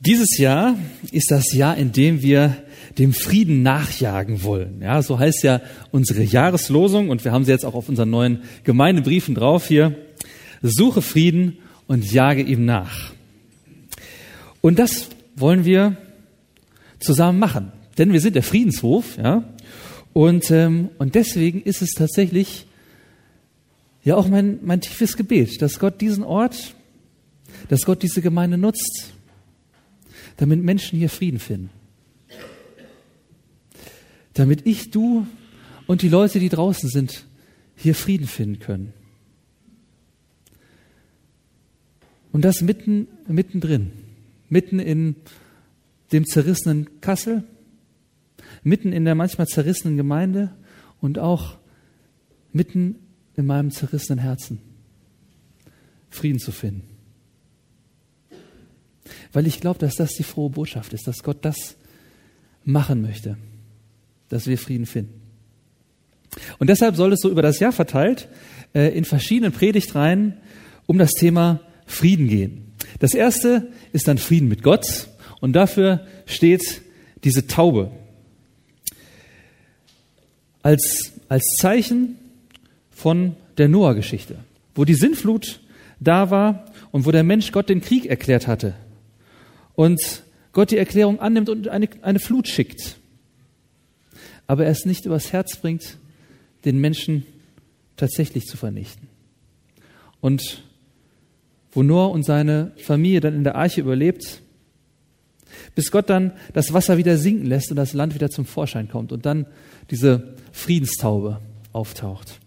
Dieses Jahr ist das Jahr, in dem wir dem Frieden nachjagen wollen. Ja, so heißt ja unsere Jahreslosung und wir haben sie jetzt auch auf unseren neuen Gemeindebriefen drauf hier. Suche Frieden und jage ihm nach. Und das wollen wir zusammen machen, denn wir sind der Friedenshof, ja. Und ähm, und deswegen ist es tatsächlich ja auch mein mein tiefes Gebet, dass Gott diesen Ort, dass Gott diese Gemeinde nutzt damit Menschen hier Frieden finden. Damit ich, du und die Leute, die draußen sind, hier Frieden finden können. Und das mitten, mittendrin, mitten in dem zerrissenen Kassel, mitten in der manchmal zerrissenen Gemeinde und auch mitten in meinem zerrissenen Herzen Frieden zu finden. Weil ich glaube, dass das die frohe Botschaft ist, dass Gott das machen möchte, dass wir Frieden finden. Und deshalb soll es so über das Jahr verteilt äh, in verschiedenen Predigtreihen um das Thema Frieden gehen. Das erste ist dann Frieden mit Gott und dafür steht diese Taube als, als Zeichen von der Noah-Geschichte, wo die Sinnflut da war und wo der Mensch Gott den Krieg erklärt hatte und Gott die Erklärung annimmt und eine, eine Flut schickt, aber er es nicht übers Herz bringt, den Menschen tatsächlich zu vernichten. Und wo Noah und seine Familie dann in der Arche überlebt, bis Gott dann das Wasser wieder sinken lässt und das Land wieder zum Vorschein kommt und dann diese Friedenstaube auftaucht.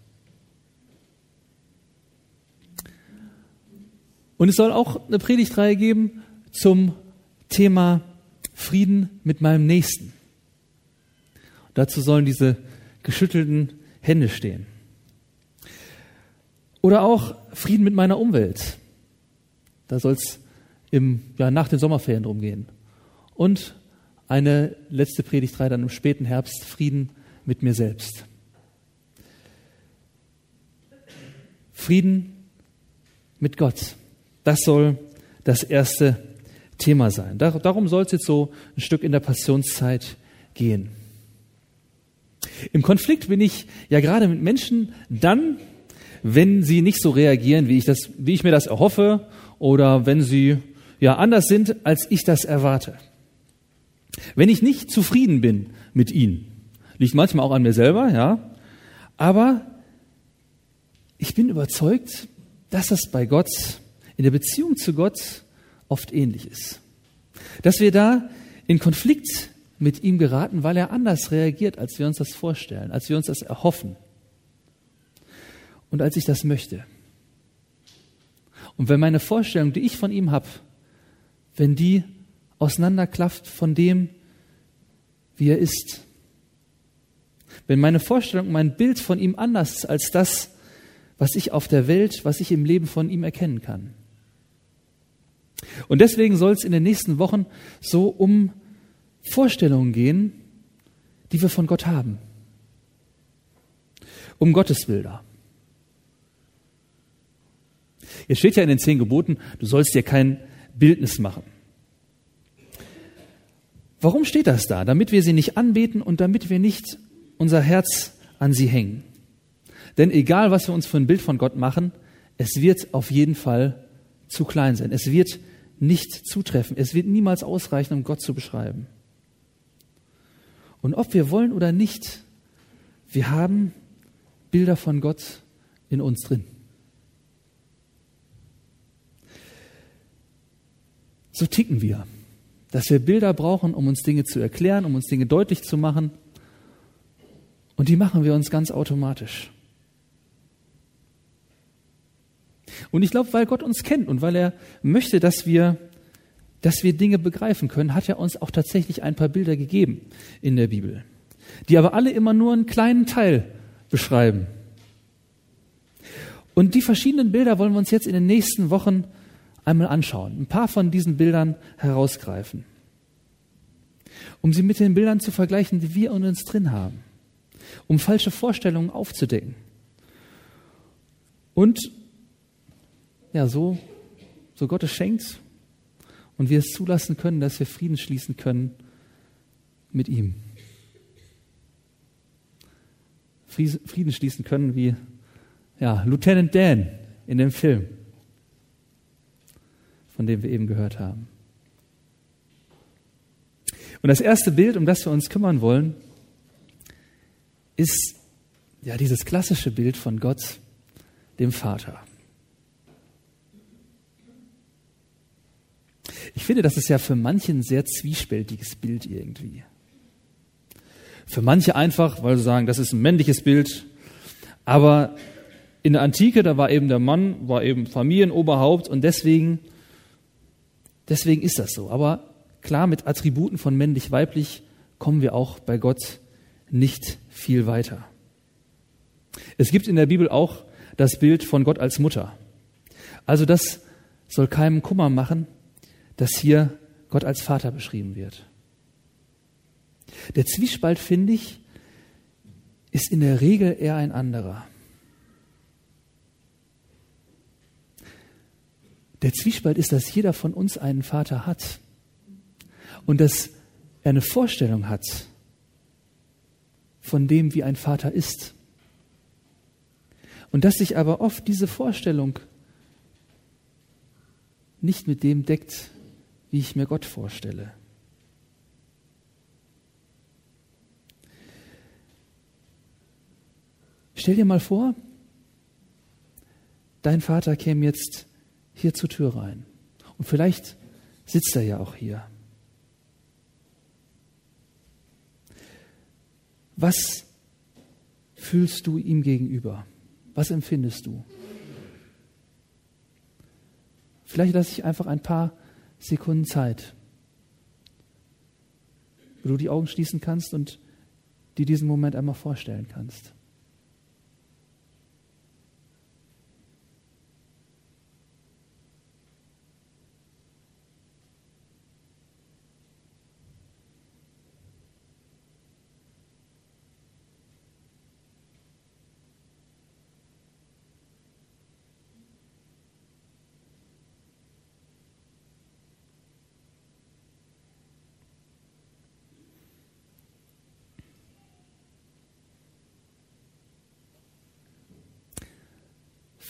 Und es soll auch eine Predigtreihe geben zum Thema Frieden mit meinem Nächsten. Dazu sollen diese geschüttelten Hände stehen. Oder auch Frieden mit meiner Umwelt. Da soll es ja, nach den Sommerferien drum gehen. Und eine letzte Predigtreihe dann im späten Herbst, Frieden mit mir selbst. Frieden mit Gott. Das soll das erste Thema sein. Darum soll es jetzt so ein Stück in der Passionszeit gehen. Im Konflikt bin ich ja gerade mit Menschen dann, wenn sie nicht so reagieren, wie ich, das, wie ich mir das erhoffe oder wenn sie ja anders sind, als ich das erwarte. Wenn ich nicht zufrieden bin mit ihnen, liegt manchmal auch an mir selber, ja, aber ich bin überzeugt, dass das bei Gott, in der Beziehung zu Gott, oft ähnlich ist. Dass wir da in Konflikt mit ihm geraten, weil er anders reagiert, als wir uns das vorstellen, als wir uns das erhoffen und als ich das möchte. Und wenn meine Vorstellung, die ich von ihm habe, wenn die auseinanderklafft von dem, wie er ist, wenn meine Vorstellung, mein Bild von ihm anders ist als das, was ich auf der Welt, was ich im Leben von ihm erkennen kann, und deswegen soll es in den nächsten Wochen so um Vorstellungen gehen, die wir von Gott haben. Um Gottesbilder. Jetzt steht ja in den zehn Geboten, du sollst dir kein Bildnis machen. Warum steht das da? Damit wir sie nicht anbeten und damit wir nicht unser Herz an sie hängen. Denn egal, was wir uns für ein Bild von Gott machen, es wird auf jeden Fall zu klein sein. Es wird nicht zutreffen. Es wird niemals ausreichen, um Gott zu beschreiben. Und ob wir wollen oder nicht, wir haben Bilder von Gott in uns drin. So ticken wir, dass wir Bilder brauchen, um uns Dinge zu erklären, um uns Dinge deutlich zu machen. Und die machen wir uns ganz automatisch. Und ich glaube, weil Gott uns kennt und weil er möchte, dass wir, dass wir Dinge begreifen können, hat er uns auch tatsächlich ein paar Bilder gegeben in der Bibel, die aber alle immer nur einen kleinen Teil beschreiben. Und die verschiedenen Bilder wollen wir uns jetzt in den nächsten Wochen einmal anschauen, ein paar von diesen Bildern herausgreifen, um sie mit den Bildern zu vergleichen, die wir in uns drin haben, um falsche Vorstellungen aufzudecken und ja, so, so Gott es schenkt, und wir es zulassen können, dass wir Frieden schließen können mit ihm. Frieden schließen können wie ja, Lieutenant Dan in dem Film, von dem wir eben gehört haben. Und das erste Bild, um das wir uns kümmern wollen, ist ja dieses klassische Bild von Gott, dem Vater. Ich finde, das ist ja für manche ein sehr zwiespältiges Bild irgendwie. Für manche einfach, weil sie sagen, das ist ein männliches Bild. Aber in der Antike, da war eben der Mann, war eben Familienoberhaupt und deswegen, deswegen ist das so. Aber klar, mit Attributen von männlich-weiblich kommen wir auch bei Gott nicht viel weiter. Es gibt in der Bibel auch das Bild von Gott als Mutter. Also das soll keinem Kummer machen, dass hier Gott als Vater beschrieben wird. Der Zwiespalt, finde ich, ist in der Regel eher ein anderer. Der Zwiespalt ist, dass jeder von uns einen Vater hat und dass er eine Vorstellung hat von dem, wie ein Vater ist. Und dass sich aber oft diese Vorstellung nicht mit dem deckt, wie ich mir Gott vorstelle. Stell dir mal vor, dein Vater käme jetzt hier zur Tür rein. Und vielleicht sitzt er ja auch hier. Was fühlst du ihm gegenüber? Was empfindest du? Vielleicht lasse ich einfach ein paar Sekunden Zeit, wo du die Augen schließen kannst und dir diesen Moment einmal vorstellen kannst.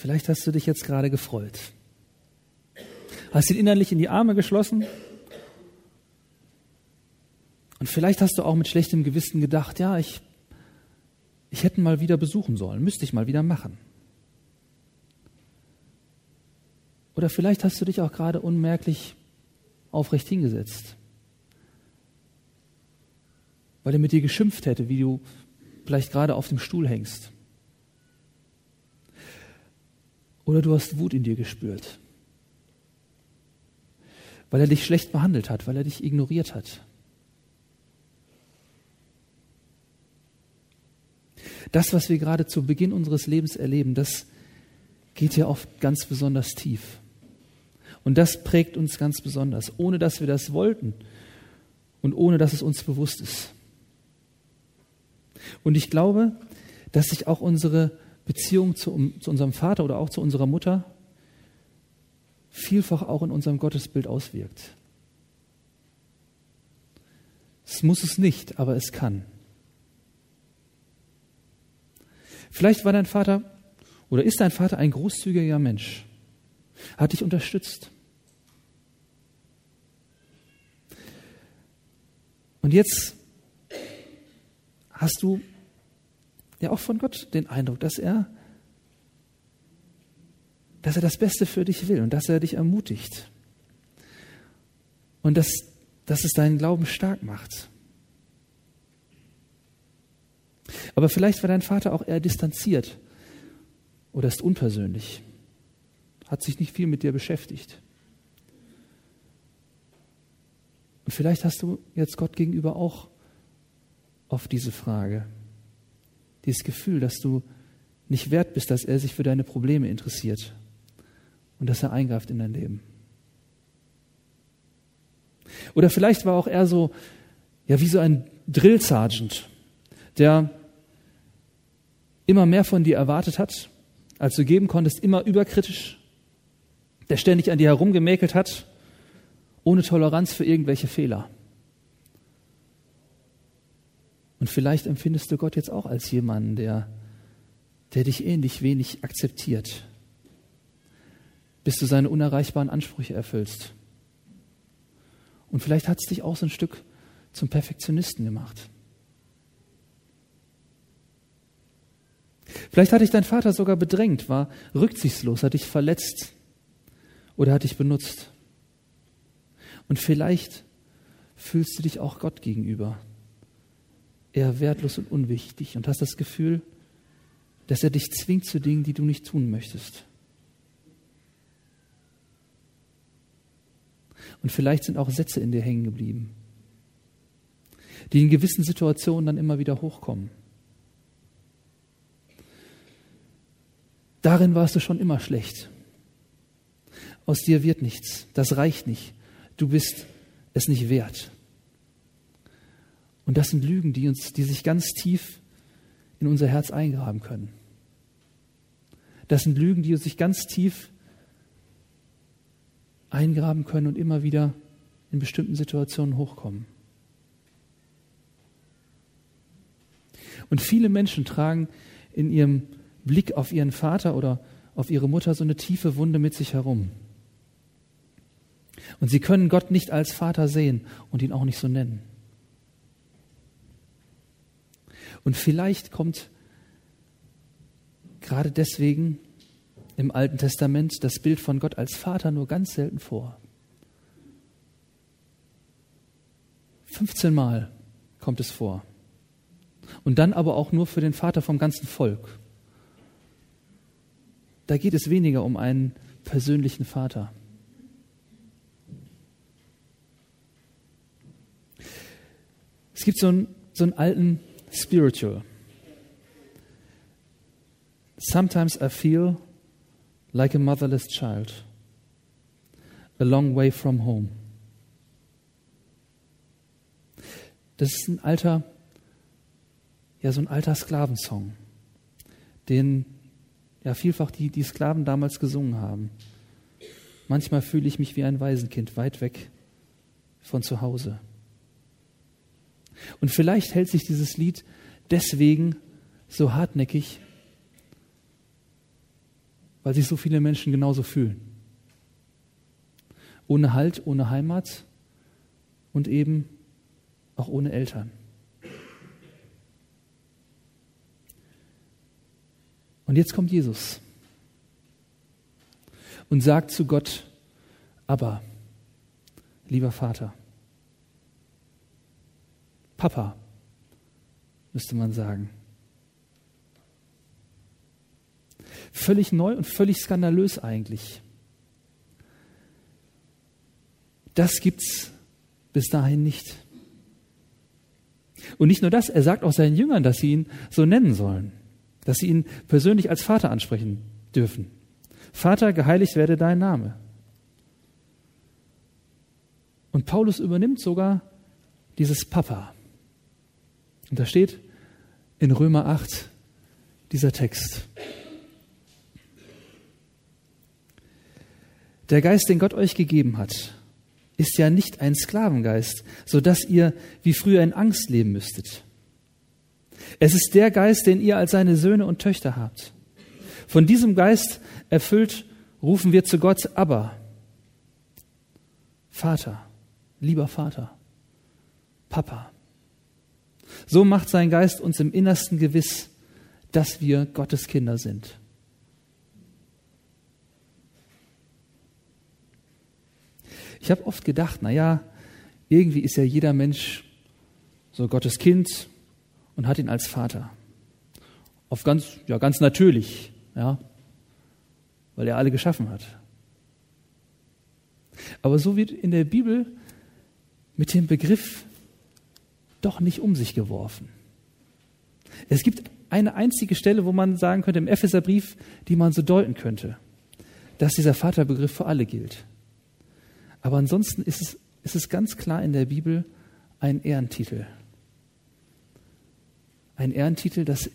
Vielleicht hast du dich jetzt gerade gefreut. Hast ihn innerlich in die Arme geschlossen. Und vielleicht hast du auch mit schlechtem Gewissen gedacht, ja, ich, ich hätte ihn mal wieder besuchen sollen, müsste ich mal wieder machen. Oder vielleicht hast du dich auch gerade unmerklich aufrecht hingesetzt, weil er mit dir geschimpft hätte, wie du vielleicht gerade auf dem Stuhl hängst. Oder du hast Wut in dir gespürt, weil er dich schlecht behandelt hat, weil er dich ignoriert hat. Das, was wir gerade zu Beginn unseres Lebens erleben, das geht ja oft ganz besonders tief. Und das prägt uns ganz besonders, ohne dass wir das wollten und ohne dass es uns bewusst ist. Und ich glaube, dass sich auch unsere Beziehung zu, zu unserem Vater oder auch zu unserer Mutter vielfach auch in unserem Gottesbild auswirkt. Es muss es nicht, aber es kann. Vielleicht war dein Vater oder ist dein Vater ein großzügiger Mensch, hat dich unterstützt. Und jetzt hast du ja auch von Gott den Eindruck, dass er, dass er das Beste für dich will und dass er dich ermutigt. Und dass, dass es deinen Glauben stark macht. Aber vielleicht war dein Vater auch eher distanziert oder ist unpersönlich, hat sich nicht viel mit dir beschäftigt. Und vielleicht hast du jetzt Gott gegenüber auch auf diese Frage dieses Gefühl, dass du nicht wert bist, dass er sich für deine Probleme interessiert und dass er eingreift in dein Leben. Oder vielleicht war auch er so, ja, wie so ein Drill Sergeant, der immer mehr von dir erwartet hat, als du geben konntest, immer überkritisch, der ständig an dir herumgemäkelt hat ohne Toleranz für irgendwelche Fehler. Und vielleicht empfindest du Gott jetzt auch als jemanden, der, der dich ähnlich wenig akzeptiert, bis du seine unerreichbaren Ansprüche erfüllst. Und vielleicht hat es dich auch so ein Stück zum Perfektionisten gemacht. Vielleicht hat dich dein Vater sogar bedrängt, war rücksichtslos, hat dich verletzt oder hat dich benutzt. Und vielleicht fühlst du dich auch Gott gegenüber eher wertlos und unwichtig und hast das Gefühl, dass er dich zwingt zu Dingen, die du nicht tun möchtest. Und vielleicht sind auch Sätze in dir hängen geblieben, die in gewissen Situationen dann immer wieder hochkommen. Darin warst du schon immer schlecht. Aus dir wird nichts. Das reicht nicht. Du bist es nicht wert. Und das sind Lügen, die uns, die sich ganz tief in unser Herz eingraben können. Das sind Lügen, die uns sich ganz tief eingraben können und immer wieder in bestimmten Situationen hochkommen. Und viele Menschen tragen in ihrem Blick auf ihren Vater oder auf ihre Mutter so eine tiefe Wunde mit sich herum. Und sie können Gott nicht als Vater sehen und ihn auch nicht so nennen. Und vielleicht kommt gerade deswegen im Alten Testament das Bild von Gott als Vater nur ganz selten vor. 15 Mal kommt es vor. Und dann aber auch nur für den Vater vom ganzen Volk. Da geht es weniger um einen persönlichen Vater. Es gibt so einen, so einen alten Spiritual. Sometimes I feel like a motherless child, a long way from home. Das ist ein alter, ja, so ein alter Sklavensong, den ja vielfach die, die Sklaven damals gesungen haben. Manchmal fühle ich mich wie ein Waisenkind weit weg von zu Hause. Und vielleicht hält sich dieses Lied deswegen so hartnäckig, weil sich so viele Menschen genauso fühlen. Ohne Halt, ohne Heimat und eben auch ohne Eltern. Und jetzt kommt Jesus und sagt zu Gott, aber, lieber Vater, Papa, müsste man sagen. Völlig neu und völlig skandalös eigentlich. Das gibt's bis dahin nicht. Und nicht nur das, er sagt auch seinen Jüngern, dass sie ihn so nennen sollen, dass sie ihn persönlich als Vater ansprechen dürfen. Vater, geheiligt werde dein Name. Und Paulus übernimmt sogar dieses Papa. Und da steht in Römer 8 dieser Text. Der Geist, den Gott euch gegeben hat, ist ja nicht ein Sklavengeist, so dass ihr wie früher in Angst leben müsstet. Es ist der Geist, den ihr als seine Söhne und Töchter habt. Von diesem Geist erfüllt rufen wir zu Gott, aber Vater, lieber Vater, Papa. So macht sein Geist uns im Innersten gewiss, dass wir Gottes Kinder sind. Ich habe oft gedacht, na ja, irgendwie ist ja jeder Mensch so Gottes Kind und hat ihn als Vater. Auf ganz, ja, ganz natürlich, ja, weil er alle geschaffen hat. Aber so wird in der Bibel mit dem Begriff doch nicht um sich geworfen. Es gibt eine einzige Stelle, wo man sagen könnte, im Epheserbrief, die man so deuten könnte, dass dieser Vaterbegriff für alle gilt. Aber ansonsten ist es, ist es ganz klar in der Bibel ein Ehrentitel. Ein Ehrentitel, dass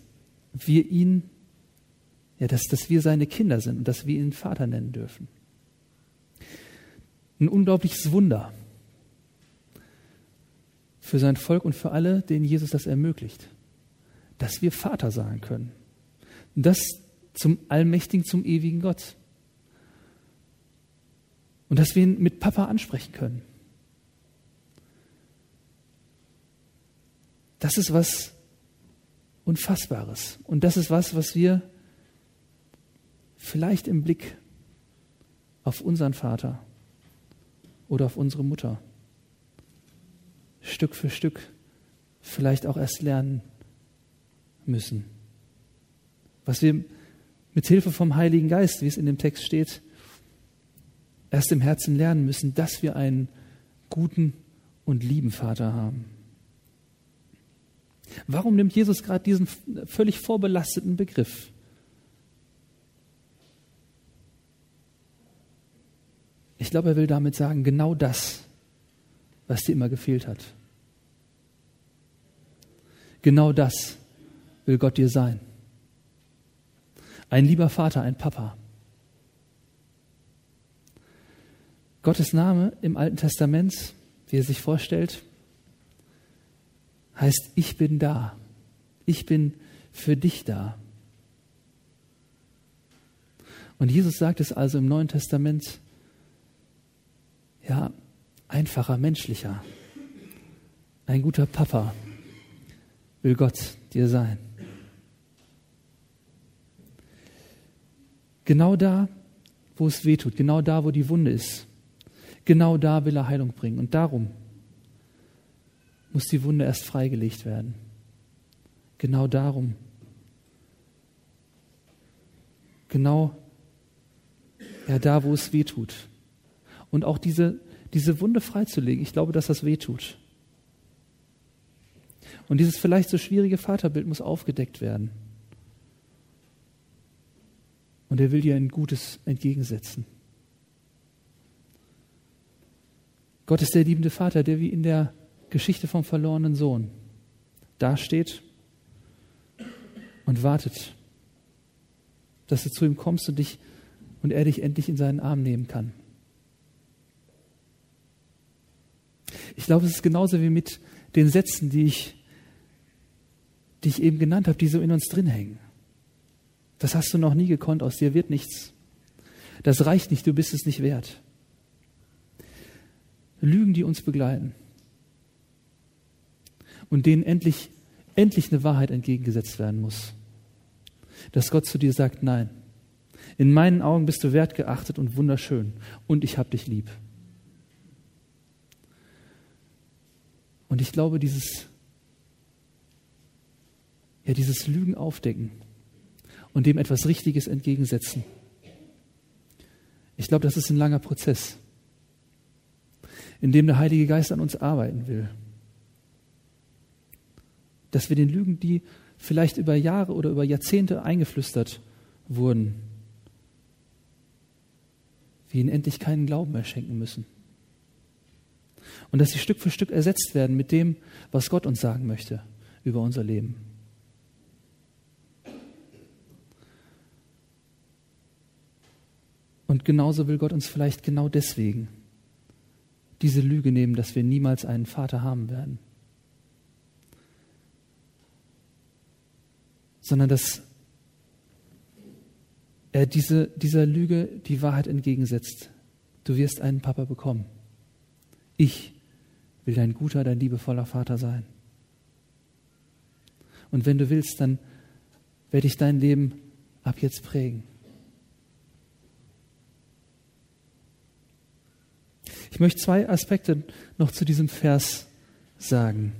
wir ihn, ja, dass, dass wir seine Kinder sind und dass wir ihn Vater nennen dürfen. Ein unglaubliches Wunder für sein Volk und für alle, denen Jesus das ermöglicht, dass wir Vater sagen können. Und das zum Allmächtigen, zum ewigen Gott. Und dass wir ihn mit Papa ansprechen können. Das ist was Unfassbares. Und das ist was, was wir vielleicht im Blick auf unseren Vater oder auf unsere Mutter Stück für Stück vielleicht auch erst lernen müssen. Was wir mit Hilfe vom Heiligen Geist, wie es in dem Text steht, erst im Herzen lernen müssen, dass wir einen guten und lieben Vater haben. Warum nimmt Jesus gerade diesen völlig vorbelasteten Begriff? Ich glaube, er will damit sagen, genau das, was dir immer gefehlt hat. Genau das will Gott dir sein. Ein lieber Vater, ein Papa. Gottes Name im Alten Testament, wie er sich vorstellt, heißt, ich bin da. Ich bin für dich da. Und Jesus sagt es also im Neuen Testament, einfacher, menschlicher. Ein guter Papa will Gott dir sein. Genau da, wo es weh tut, genau da, wo die Wunde ist, genau da will er Heilung bringen. Und darum muss die Wunde erst freigelegt werden. Genau darum. Genau ja, da, wo es weh tut. Und auch diese, diese Wunde freizulegen, ich glaube, dass das weh tut. Und dieses vielleicht so schwierige Vaterbild muss aufgedeckt werden. Und er will dir ein Gutes entgegensetzen. Gott ist der liebende Vater, der wie in der Geschichte vom verlorenen Sohn dasteht und wartet, dass du zu ihm kommst und dich und er dich endlich in seinen Arm nehmen kann. Ich glaube, es ist genauso wie mit den Sätzen, die ich, die ich eben genannt habe, die so in uns drin hängen. Das hast du noch nie gekonnt, aus dir wird nichts. Das reicht nicht, du bist es nicht wert. Lügen, die uns begleiten und denen endlich, endlich eine Wahrheit entgegengesetzt werden muss. Dass Gott zu dir sagt, nein, in meinen Augen bist du wertgeachtet und wunderschön und ich habe dich lieb. Und ich glaube, dieses, ja, dieses Lügen aufdecken und dem etwas Richtiges entgegensetzen, ich glaube, das ist ein langer Prozess, in dem der Heilige Geist an uns arbeiten will dass wir den Lügen, die vielleicht über Jahre oder über Jahrzehnte eingeflüstert wurden, wir ihnen endlich keinen Glauben mehr schenken müssen. Und dass sie Stück für Stück ersetzt werden mit dem, was Gott uns sagen möchte über unser Leben. Und genauso will Gott uns vielleicht genau deswegen diese Lüge nehmen, dass wir niemals einen Vater haben werden. sondern dass er diese, dieser Lüge die Wahrheit entgegensetzt. Du wirst einen Papa bekommen. Ich will dein guter, dein liebevoller Vater sein. Und wenn du willst, dann werde ich dein Leben ab jetzt prägen. Ich möchte zwei Aspekte noch zu diesem Vers sagen.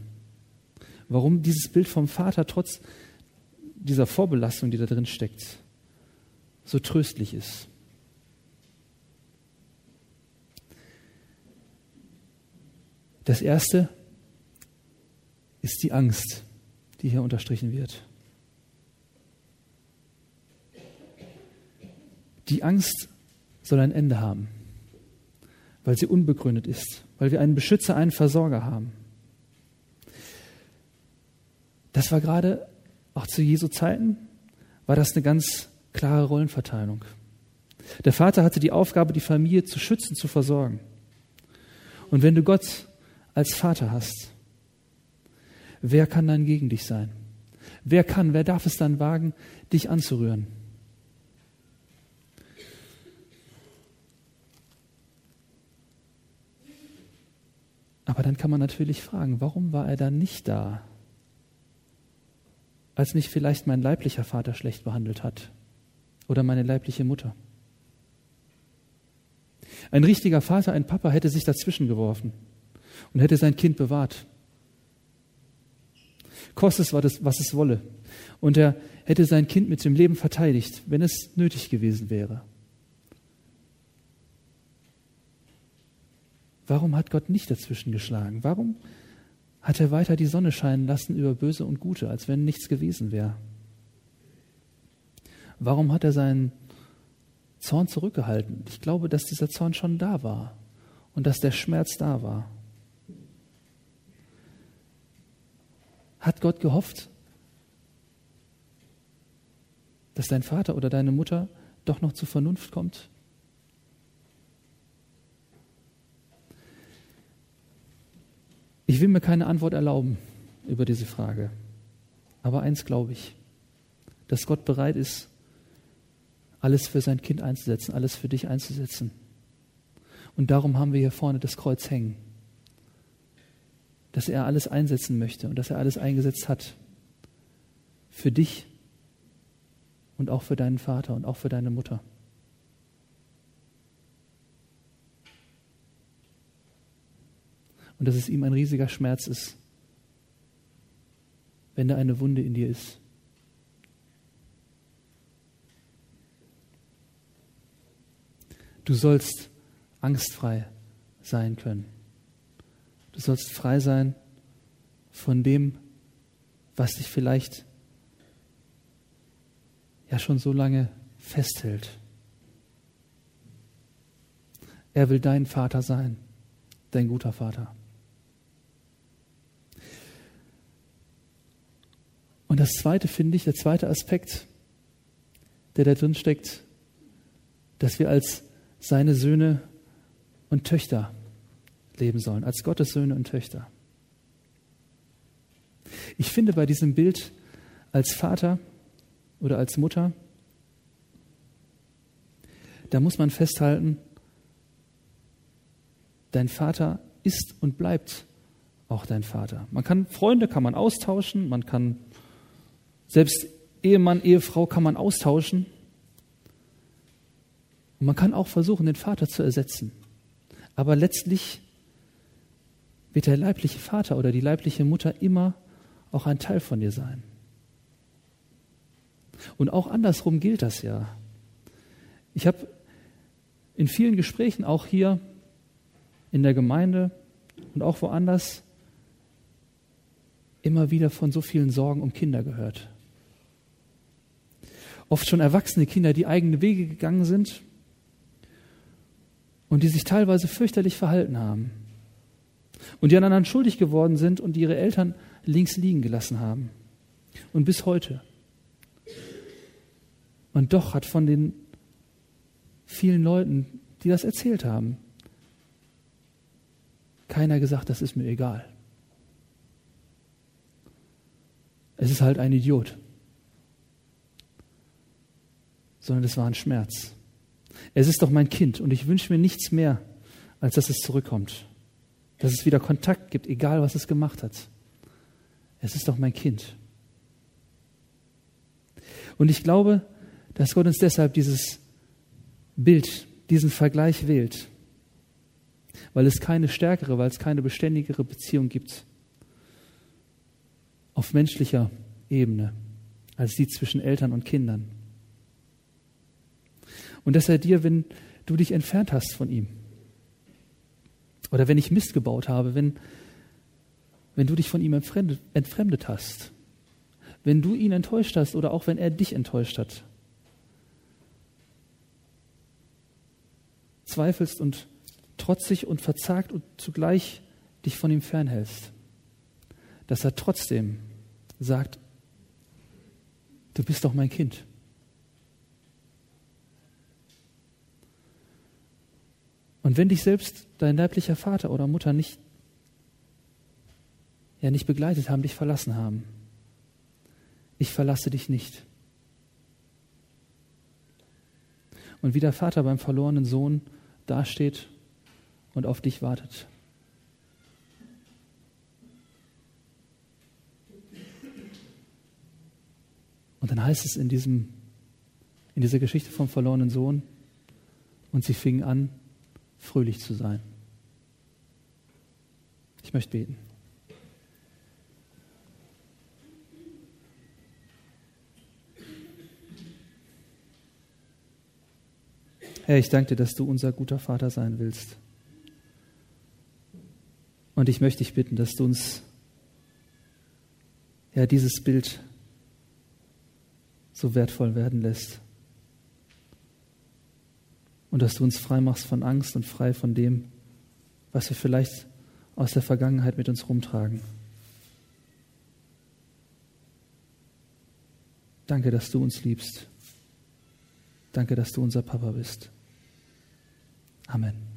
Warum dieses Bild vom Vater trotz dieser Vorbelastung, die da drin steckt, so tröstlich ist. Das erste ist die Angst, die hier unterstrichen wird. Die Angst soll ein Ende haben, weil sie unbegründet ist, weil wir einen Beschützer, einen Versorger haben. Das war gerade auch zu Jesu Zeiten war das eine ganz klare Rollenverteilung. Der Vater hatte die Aufgabe, die Familie zu schützen, zu versorgen. Und wenn du Gott als Vater hast, wer kann dann gegen dich sein? Wer kann, wer darf es dann wagen, dich anzurühren? Aber dann kann man natürlich fragen, warum war er dann nicht da, als mich vielleicht mein leiblicher Vater schlecht behandelt hat oder meine leibliche Mutter? Ein richtiger Vater, ein Papa hätte sich dazwischen geworfen und hätte sein Kind bewahrt. Koste es, was es wolle. Und er hätte sein Kind mit dem Leben verteidigt, wenn es nötig gewesen wäre. Warum hat Gott nicht dazwischen geschlagen? Warum hat er weiter die Sonne scheinen lassen über Böse und Gute, als wenn nichts gewesen wäre? Warum hat er seinen Zorn zurückgehalten? Ich glaube, dass dieser Zorn schon da war und dass der Schmerz da war. Hat Gott gehofft, dass dein Vater oder deine Mutter doch noch zur Vernunft kommt? Ich will mir keine Antwort erlauben über diese Frage. Aber eins glaube ich, dass Gott bereit ist, alles für sein Kind einzusetzen, alles für dich einzusetzen. Und darum haben wir hier vorne das Kreuz hängen. Dass er alles einsetzen möchte und dass er alles eingesetzt hat. Für dich und auch für deinen Vater und auch für deine Mutter. und dass es ihm ein riesiger Schmerz ist, wenn da eine Wunde in dir ist. Du sollst angstfrei sein können. Du sollst frei sein von dem, was dich vielleicht ja schon so lange festhält. Er will dein Vater sein, dein guter Vater. Und das zweite finde ich, der zweite Aspekt, der da drin steckt, dass wir als seine Söhne und Töchter leben sollen, als Gottes Söhne und Töchter. Ich finde bei diesem Bild als Vater oder als Mutter, da muss man festhalten, dein Vater ist und bleibt auch dein Vater. Man kann Freunde kann man austauschen, man kann selbst Ehemann, Ehefrau kann man austauschen. Und man kann auch versuchen, den Vater zu ersetzen. Aber letztlich wird der leibliche Vater oder die leibliche Mutter immer auch ein Teil von dir sein. Und auch andersrum gilt das ja. Ich habe in vielen Gesprächen, auch hier in der Gemeinde und auch woanders, immer wieder von so vielen Sorgen um Kinder gehört oft schon erwachsene Kinder, die eigene Wege gegangen sind und die sich teilweise fürchterlich verhalten haben und die an anderen schuldig geworden sind und ihre Eltern links liegen gelassen haben. Und bis heute. Und doch hat von den vielen Leuten, die das erzählt haben, keiner gesagt, das ist mir egal. Es ist halt ein Idiot sondern es war ein Schmerz. Es ist doch mein Kind und ich wünsche mir nichts mehr, als dass es zurückkommt. Dass es wieder Kontakt gibt, egal was es gemacht hat. Es ist doch mein Kind. Und ich glaube, dass Gott uns deshalb dieses Bild, diesen Vergleich wählt, weil es keine stärkere, weil es keine beständigere Beziehung gibt auf menschlicher Ebene als die zwischen Eltern und Kindern. Und dass er dir, wenn du dich entfernt hast von ihm, oder wenn ich Mist gebaut habe, wenn, wenn du dich von ihm entfremdet, entfremdet hast, wenn du ihn enttäuscht hast oder auch wenn er dich enttäuscht hat, zweifelst und trotzig und verzagt und zugleich dich von ihm fernhältst, dass er trotzdem sagt, du bist doch mein Kind. Und wenn dich selbst dein leiblicher Vater oder Mutter nicht ja nicht begleitet haben, dich verlassen haben. Ich verlasse dich nicht. Und wie der Vater beim verlorenen Sohn dasteht und auf dich wartet. Und dann heißt es in, diesem, in dieser Geschichte vom verlorenen Sohn, und sie fingen an, fröhlich zu sein. Ich möchte beten. Herr, ich danke dir, dass du unser guter Vater sein willst. Und ich möchte dich bitten, dass du uns ja dieses Bild so wertvoll werden lässt. Und dass du uns frei machst von Angst und frei von dem, was wir vielleicht aus der Vergangenheit mit uns rumtragen. Danke, dass du uns liebst. Danke, dass du unser Papa bist. Amen.